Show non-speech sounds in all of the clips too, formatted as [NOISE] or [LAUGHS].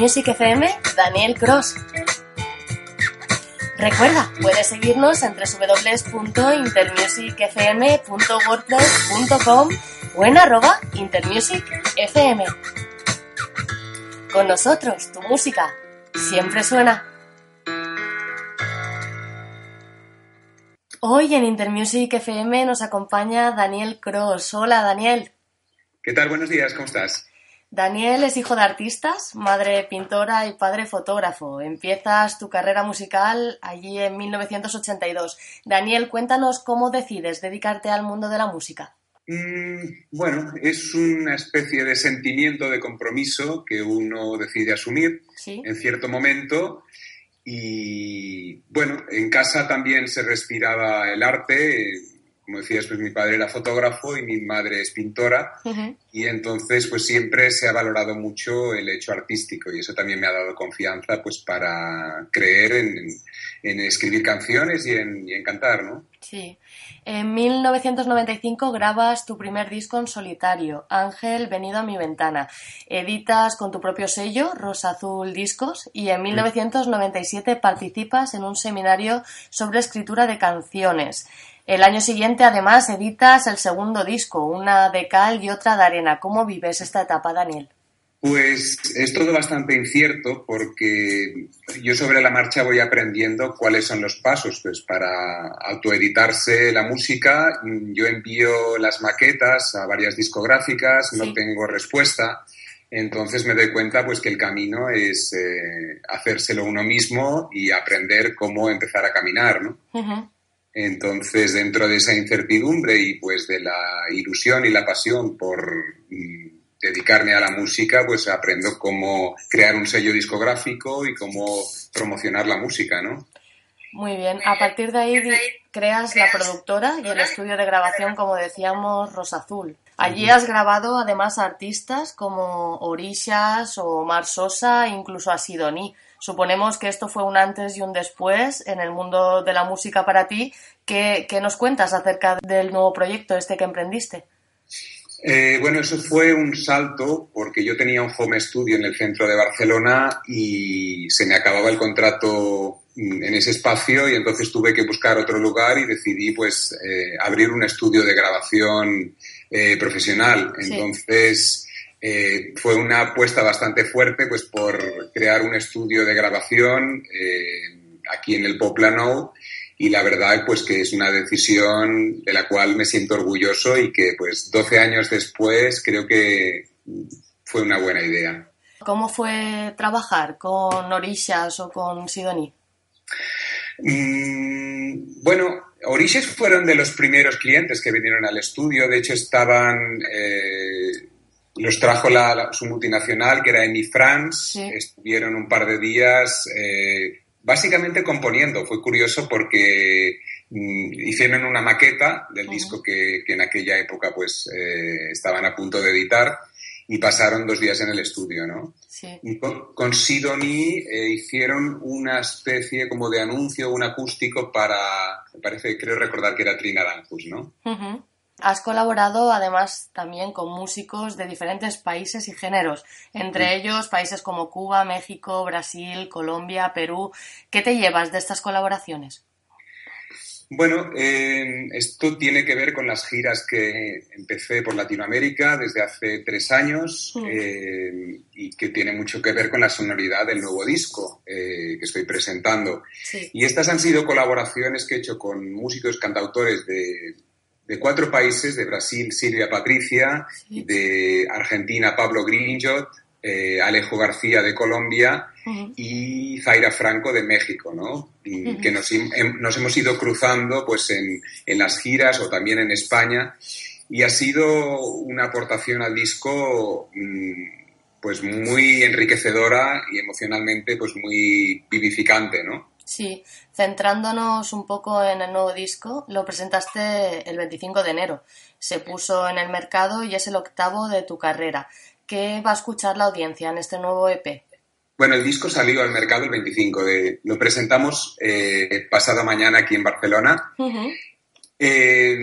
Intermusic FM, Daniel Cross. Recuerda, puedes seguirnos en www.intermusicfm.wordpress.com o en arroba intermusicfm. Con nosotros, tu música siempre suena. Hoy en Intermusic FM nos acompaña Daniel Cross. Hola Daniel. ¿Qué tal? Buenos días, ¿cómo estás? Daniel es hijo de artistas, madre pintora y padre fotógrafo. Empiezas tu carrera musical allí en 1982. Daniel, cuéntanos cómo decides dedicarte al mundo de la música. Mm, bueno, es una especie de sentimiento de compromiso que uno decide asumir ¿Sí? en cierto momento. Y bueno, en casa también se respiraba el arte. Como decías, pues mi padre era fotógrafo y mi madre es pintora. Ujú. Y entonces, pues siempre se ha valorado mucho el hecho artístico y eso también me ha dado confianza, pues para creer en, en escribir canciones y en, y en cantar, ¿no? Sí. En 1995 grabas tu primer disco en solitario, Ángel, venido a mi ventana. Editas con tu propio sello, Rosa Azul Discos, y en 1997 participas en un seminario sobre escritura de canciones. El año siguiente, además, editas el segundo disco, una de cal y otra de arena. ¿Cómo vives esta etapa, Daniel? Pues es todo bastante incierto porque yo sobre la marcha voy aprendiendo cuáles son los pasos pues para autoeditarse la música. Yo envío las maquetas a varias discográficas, no tengo respuesta. Entonces me doy cuenta pues que el camino es eh, hacérselo uno mismo y aprender cómo empezar a caminar, ¿no? Entonces, dentro de esa incertidumbre y pues de la ilusión y la pasión por mm, dedicarme a la música, pues aprendo cómo crear un sello discográfico y cómo promocionar la música, ¿no? Muy bien. A partir de ahí creas la productora y el estudio de grabación, como decíamos, Rosa Azul. Allí has grabado además a artistas como Orishas o Omar Sosa, incluso a Sidoní. Suponemos que esto fue un antes y un después en el mundo de la música para ti. ¿Qué, qué nos cuentas acerca del nuevo proyecto este que emprendiste? Eh, bueno, eso fue un salto porque yo tenía un home studio en el centro de Barcelona y se me acababa el contrato en ese espacio y entonces tuve que buscar otro lugar y decidí pues eh, abrir un estudio de grabación eh, profesional. Sí. Entonces eh, fue una apuesta bastante fuerte pues por crear un estudio de grabación eh, aquí en el Poplano y la verdad pues que es una decisión de la cual me siento orgulloso y que pues 12 años después creo que fue una buena idea. ¿Cómo fue trabajar con Orishas o con Sidoní? Mm, bueno, Orishas fueron de los primeros clientes que vinieron al estudio, de hecho estaban, eh, los trajo la, la- su multinacional que era Emi France, Sí. estuvieron un par de días eh, básicamente componiendo, fue curioso porque mm, hicieron una maqueta del disco que, que en aquella época pues eh, estaban a punto de editar y pasaron dos días en el estudio, ¿no? Sí. Y con, con Sidoní eh, hicieron una especie como de anuncio, un acústico para, me parece, creo recordar que era Trina Danjus, ¿no? Has colaborado además también con músicos de diferentes países y géneros, entre ellos países como Cuba, México, Brasil, Colombia, Perú. ¿Qué te llevas de estas colaboraciones? Bueno, eh, esto tiene que ver con las giras que empecé por Latinoamérica desde hace tres años Mm. eh, y que tiene mucho que ver con la sonoridad del nuevo disco eh, que estoy presentando. Sí. Y estas han sido colaboraciones que he hecho con músicos cantautores de, de cuatro países, de Brasil Silvia Patricia, Sí. de Argentina Pablo Grinjot, eh, Alejo García de Colombia y Zaira Franco de México, ¿no? Que nos, nos, hemos ido cruzando pues en, en, las giras o también en España y ha sido una aportación al disco mm, pues muy enriquecedora y emocionalmente pues muy vivificante, ¿no? Sí, centrándonos un poco en el nuevo disco, lo presentaste el 25 de enero. Se puso en el mercado y es el octavo de tu carrera. ¿Qué va a escuchar la audiencia en este nuevo EP? Bueno, el disco salió al mercado el 25 de... Lo presentamos eh, pasado mañana aquí en Barcelona. Eh,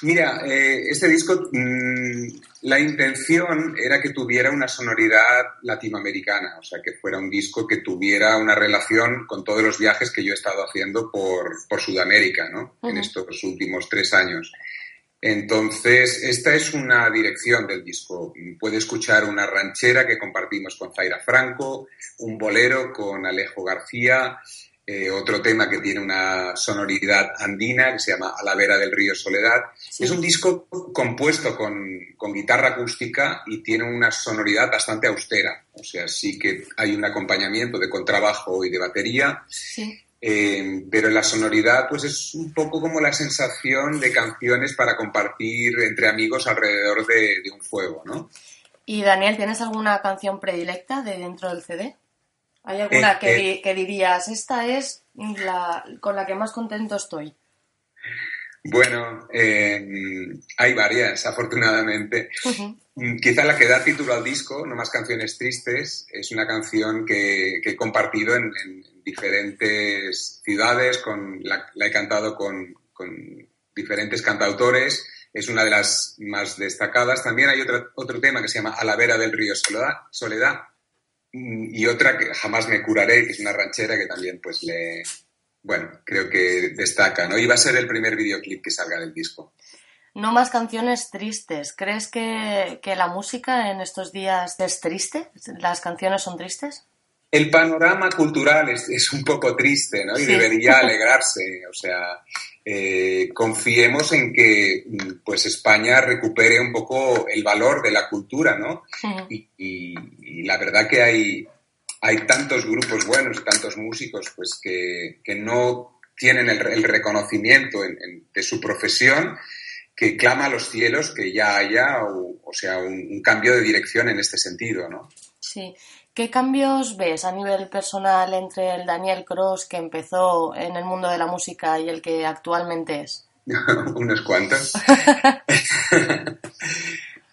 mira, eh, este disco, mm, la intención era que tuviera una sonoridad latinoamericana, o sea, que fuera un disco que tuviera una relación con todos los viajes que yo he estado haciendo por, Sudamérica, ¿no? En estos últimos tres años. Entonces, esta es una dirección del disco. Puede escuchar una ranchera que compartimos con Zaira Franco, un bolero con Alejo García, eh, otro tema que tiene una sonoridad andina que se llama A la vera del río Soledad. Es un disco compuesto con, con, guitarra acústica y tiene una sonoridad bastante austera. O sea, sí que hay un acompañamiento de contrabajo y de batería. Sí. Eh, pero la sonoridad, pues es un poco como la sensación de canciones para compartir entre amigos alrededor de, un fuego, ¿no? Y Daniel, ¿tienes alguna canción predilecta de dentro del CD? ¿Hay alguna eh, que, eh, que, dirías, esta es la con la que más contento estoy? Bueno, hay varias, afortunadamente. Mm, quizá la que da título al disco, No más canciones tristes, es una canción que, he compartido en, diferentes ciudades, con, la, he cantado con, diferentes cantautores, es una de las más destacadas. También hay otra, otro tema que se llama A la vera del río Soledad, Soledad mm, y otra que jamás me curaré, que es una ranchera que también pues le, bueno, creo que destaca, ¿no? Y va a ser el primer videoclip que salga del disco. No más canciones tristes. ¿Crees que, que la música en estos días es triste? ¿Las canciones son tristes? El panorama cultural es, un poco triste, ¿no? Y debería alegrarse. O sea, eh, confiemos en que pues España recupere un poco el valor de la cultura, ¿no? Y, la verdad que hay, hay tantos grupos buenos, tantos músicos, pues que, no tienen el, reconocimiento de su profesión que clama a los cielos que ya haya, o, sea, un, un, cambio de dirección en este sentido, ¿no? Sí. ¿Qué cambios ves a nivel personal entre el Daniel Cross que empezó en el mundo de la música y el que actualmente es? [LAUGHS] Unos cuantos. [LAUGHS]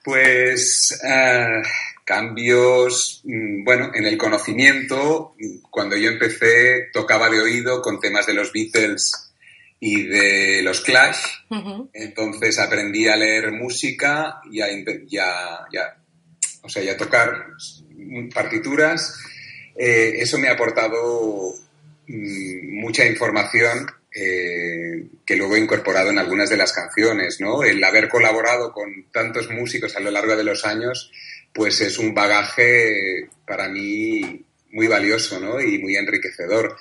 pues eh, cambios, mm, bueno, en el conocimiento, cuando yo empecé tocaba de oído con temas de los Beatles y de los Clash, entonces aprendí a leer música y a, o sea, y a tocar partituras. Eh, eso me ha aportado mm, mucha información eh, que luego he incorporado en algunas de las canciones, ¿no? El haber colaborado con tantos músicos a lo largo de los años, pues es un bagaje para mí muy valioso, ¿no? Y muy enriquecedor.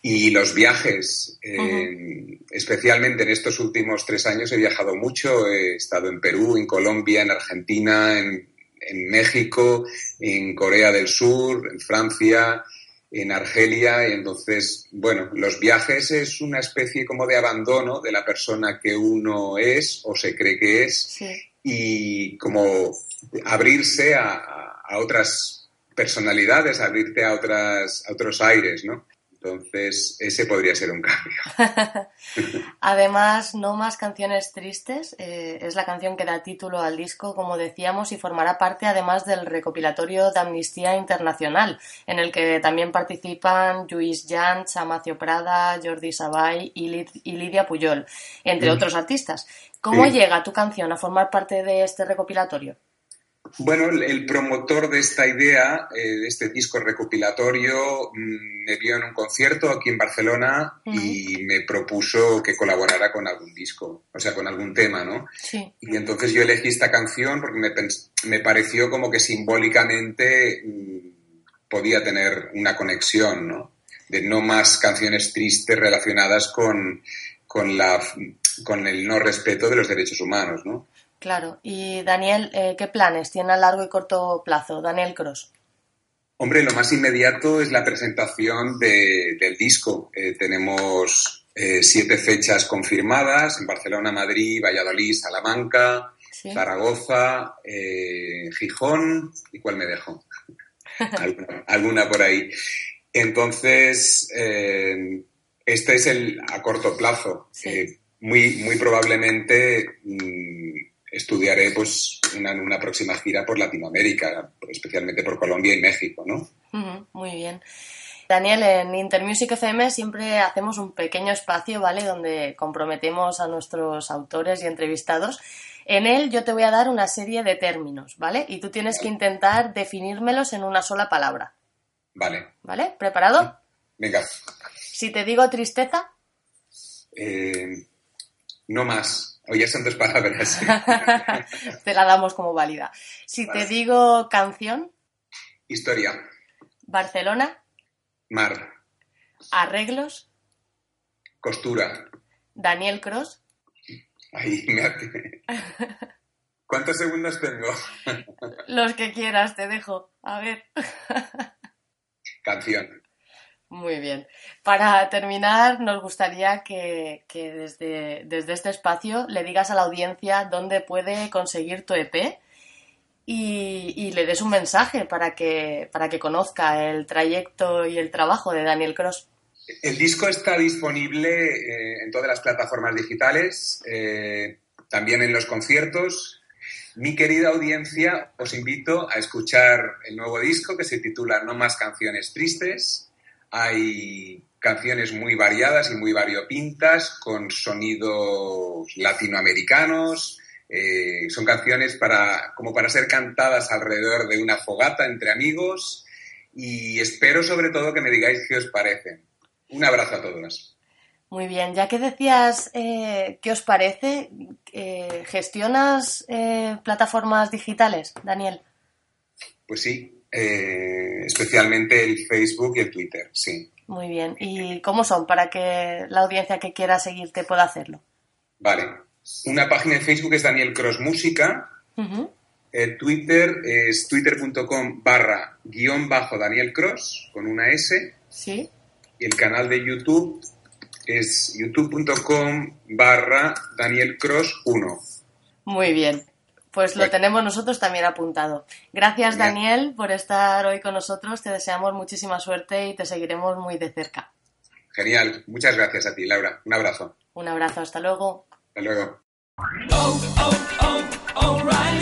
Y los viajes, eh, especialmente en estos últimos tres años he viajado mucho, he estado en Perú, en Colombia, en Argentina, en en México, en Corea del Sur, en Francia, en Argelia. Y entonces, bueno, los viajes es una especie como de abandono de la persona que uno es o se cree que es y como abrirse a, a, otras personalidades, abrirte a, otras, a otros aires, ¿no? Entonces, ese podría ser un cambio. [LAUGHS] Además, No más canciones tristes eh, es la canción que da título al disco, como decíamos, y formará parte además del recopilatorio de Amnistía Internacional, en el que también participan Luis Jans, Amacio Prada, Jordi Sabay y, Lidia Puyol, entre mm. otros artistas. ¿Cómo llega tu canción a formar parte de este recopilatorio? Bueno, el promotor de esta idea, eh, de este disco recopilatorio, mm, me vio en un concierto aquí en Barcelona y me propuso que colaborara con algún disco, o sea, con algún tema, ¿no? Sí. Y entonces yo elegí esta canción porque me, me pareció como que simbólicamente mm, podía tener una conexión, ¿no? De no más canciones tristes relacionadas con, con, la, con el no respeto de los derechos humanos, ¿no? Claro. Y Daniel, eh, ¿qué planes tiene a largo y corto plazo? Daniel Cross. Hombre, lo más inmediato es la presentación del disco. Eh, tenemos eh, siete fechas confirmadas en Barcelona, Madrid, Valladolid, Salamanca, Zaragoza, Gijón y cuál me dejo. [LAUGHS] alguna, por ahí. Entonces, este es el a corto plazo. muy, muy probablemente mm, estudiaré pues una, una próxima gira por Latinoamérica, especialmente por Colombia y México, ¿no? muy bien. Daniel, en Intermusic FM siempre hacemos un pequeño espacio, ¿vale? Donde comprometemos a nuestros autores y entrevistados. En él yo te voy a dar una serie de términos, ¿vale? Y tú tienes que intentar definírmelos en una sola palabra. Vale. ¿Vale? ¿Preparado? Venga. Si te digo tristeza. Eh, no más. O ya son dos palabras. [LAUGHS] te la damos como válida. Si te digo canción. Historia. Barcelona. Mar. Arreglos. Costura. Daniel Cross. Ahí me. [LAUGHS] ¿Cuántos segundos tengo? Los que quieras, te dejo. A ver. Canción. Muy bien. Para terminar, nos gustaría que, desde, este espacio le digas a la audiencia dónde puede conseguir tu EP y, le des un mensaje para que, para que conozca el trayecto y el trabajo de Daniel Cross. El disco está disponible eh, en todas las plataformas digitales, eh, también en los conciertos. Mi querida audiencia, os invito a escuchar el nuevo disco que se titula No más canciones tristes hay canciones muy variadas y muy variopintas, con sonidos latinoamericanos. Eh, son canciones para, como para ser cantadas alrededor de una fogata entre amigos. Y espero sobre todo que me digáis qué os parecen. Un abrazo a todos. Muy bien, ya que decías eh, qué os parece, eh, ¿gestionas plataformas digitales, Daniel? Pues sí, eh, especialmente el Facebook y el Twitter, sí. Muy bien. ¿Y cómo son para que la audiencia que quiera seguirte pueda hacerlo? Vale. Una página de Facebook es Daniel Cross Música. El Twitter es twitter.com barra guion bajo Daniel Cross con una S. Sí. Y el canal de YouTube es youtube.com barra Daniel Cross 1. Muy bien. Pues lo tenemos nosotros también apuntado. Gracias, Daniel, por estar hoy con nosotros. Te deseamos muchísima suerte y te seguiremos muy de cerca. Genial. Muchas gracias a ti, Laura. Un abrazo. Un abrazo. Hasta luego. Hasta luego. Oh, oh, oh,